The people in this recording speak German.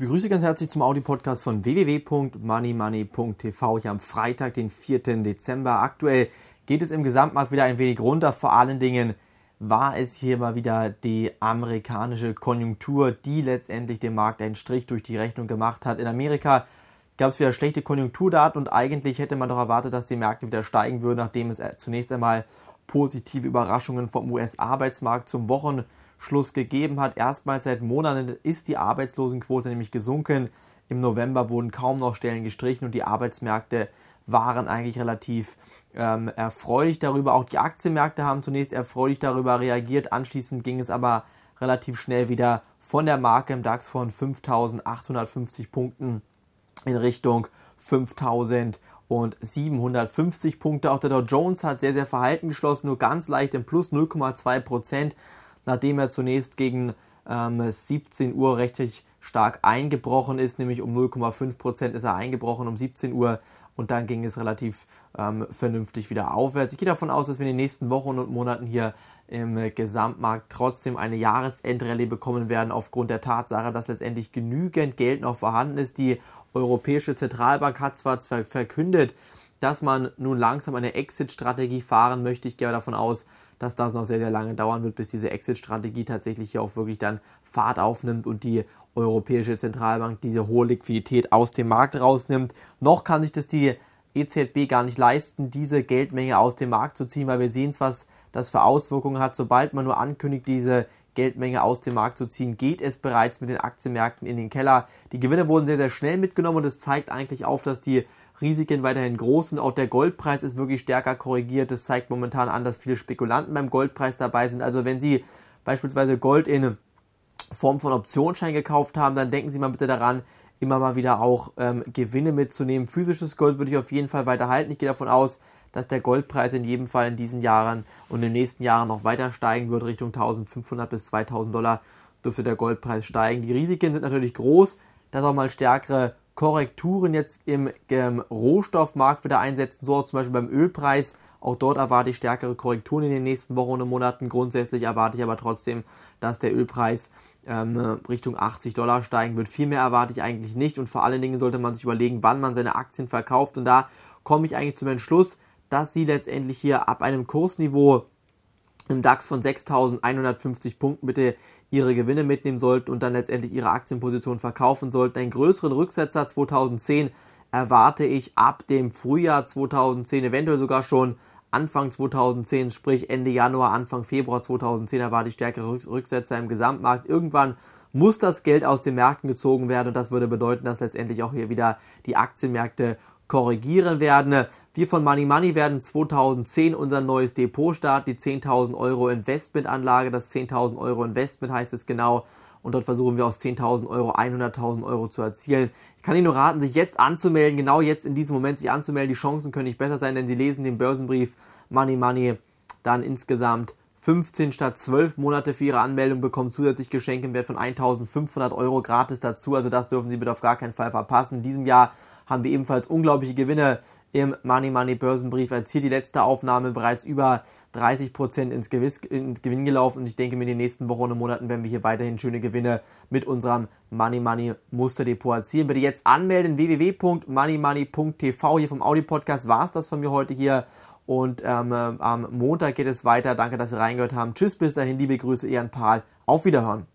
begrüße ganz herzlich zum Audi-Podcast von www.moneymoney.tv hier am Freitag, den 4. Dezember. Aktuell geht es im Gesamtmarkt wieder ein wenig runter. Vor allen Dingen war es hier mal wieder die amerikanische Konjunktur, die letztendlich dem Markt einen Strich durch die Rechnung gemacht hat. In Amerika gab es wieder schlechte Konjunkturdaten und eigentlich hätte man doch erwartet, dass die Märkte wieder steigen würden, nachdem es zunächst einmal positive Überraschungen vom US-Arbeitsmarkt zum Wochen Schluss gegeben hat. Erstmals seit Monaten ist die Arbeitslosenquote nämlich gesunken. Im November wurden kaum noch Stellen gestrichen und die Arbeitsmärkte waren eigentlich relativ ähm, erfreulich darüber. Auch die Aktienmärkte haben zunächst erfreulich darüber reagiert. Anschließend ging es aber relativ schnell wieder von der Marke im DAX von 5850 Punkten in Richtung 5750 Punkte. Auch der Dow Jones hat sehr, sehr verhalten geschlossen, nur ganz leicht im Plus 0,2 Prozent nachdem er zunächst gegen ähm, 17 Uhr recht stark eingebrochen ist, nämlich um 0,5 Prozent ist er eingebrochen um 17 Uhr und dann ging es relativ ähm, vernünftig wieder aufwärts. Ich gehe davon aus, dass wir in den nächsten Wochen und Monaten hier im Gesamtmarkt trotzdem eine Jahresendrallye bekommen werden, aufgrund der Tatsache, dass letztendlich genügend Geld noch vorhanden ist. Die Europäische Zentralbank hat zwar verkündet, dass man nun langsam eine Exit-Strategie fahren möchte. Ich gehe davon aus, dass das noch sehr, sehr lange dauern wird, bis diese Exit-Strategie tatsächlich hier auch wirklich dann Fahrt aufnimmt und die Europäische Zentralbank diese hohe Liquidität aus dem Markt rausnimmt. Noch kann sich das die EZB gar nicht leisten, diese Geldmenge aus dem Markt zu ziehen, weil wir sehen, was das für Auswirkungen hat. Sobald man nur ankündigt, diese Geldmenge aus dem Markt zu ziehen, geht es bereits mit den Aktienmärkten in den Keller. Die Gewinne wurden sehr, sehr schnell mitgenommen und es zeigt eigentlich auf, dass die Risiken weiterhin groß sind. Auch der Goldpreis ist wirklich stärker korrigiert. Das zeigt momentan an, dass viele Spekulanten beim Goldpreis dabei sind. Also wenn Sie beispielsweise Gold in Form von Optionsschein gekauft haben, dann denken Sie mal bitte daran, immer mal wieder auch ähm, Gewinne mitzunehmen. Physisches Gold würde ich auf jeden Fall weiter halten. Ich gehe davon aus, dass der Goldpreis in jedem Fall in diesen Jahren und in den nächsten Jahren noch weiter steigen wird. Richtung 1500 bis 2000 Dollar dürfte der Goldpreis steigen. Die Risiken sind natürlich groß, dass auch mal stärkere Korrekturen jetzt im ähm, Rohstoffmarkt wieder einsetzen, so zum Beispiel beim Ölpreis. Auch dort erwarte ich stärkere Korrekturen in den nächsten Wochen und Monaten. Grundsätzlich erwarte ich aber trotzdem, dass der Ölpreis ähm, Richtung 80 Dollar steigen wird. Viel mehr erwarte ich eigentlich nicht und vor allen Dingen sollte man sich überlegen, wann man seine Aktien verkauft. Und da komme ich eigentlich zum Entschluss, dass sie letztendlich hier ab einem Kursniveau im DAX von 6.150 Punkten bitte ihre Gewinne mitnehmen sollten und dann letztendlich ihre Aktienposition verkaufen sollten. Einen größeren Rücksetzer 2010 erwarte ich ab dem Frühjahr 2010, eventuell sogar schon Anfang 2010, sprich Ende Januar, Anfang Februar 2010 erwarte ich stärkere Rücksetzer im Gesamtmarkt. Irgendwann muss das Geld aus den Märkten gezogen werden und das würde bedeuten, dass letztendlich auch hier wieder die Aktienmärkte korrigieren werden. Wir von Money Money werden 2010 unser neues Depot starten, die 10.000 Euro Investmentanlage. Das 10.000 Euro Investment heißt es genau. Und dort versuchen wir aus 10.000 Euro 100.000 Euro zu erzielen. Ich kann Ihnen nur raten, sich jetzt anzumelden, genau jetzt in diesem Moment sich anzumelden. Die Chancen können nicht besser sein, denn Sie lesen den Börsenbrief Money Money dann insgesamt 15 statt 12 Monate für Ihre Anmeldung, bekommen zusätzlich Geschenke im Wert von 1.500 Euro gratis dazu. Also das dürfen Sie bitte auf gar keinen Fall verpassen. In diesem Jahr haben wir ebenfalls unglaubliche Gewinne im Money Money Börsenbrief. Hier die letzte Aufnahme bereits über 30% ins, Gewiss, ins Gewinn gelaufen und ich denke, mit den nächsten Wochen und Monaten werden wir hier weiterhin schöne Gewinne mit unserem Money Money Musterdepot erzielen. Bitte jetzt anmelden www.moneymoney.tv. Hier vom Audi Podcast war es das von mir heute hier und ähm, am Montag geht es weiter. Danke, dass Sie reingehört haben. Tschüss, bis dahin, liebe Grüße, Ihren Paul. Auf Wiederhören.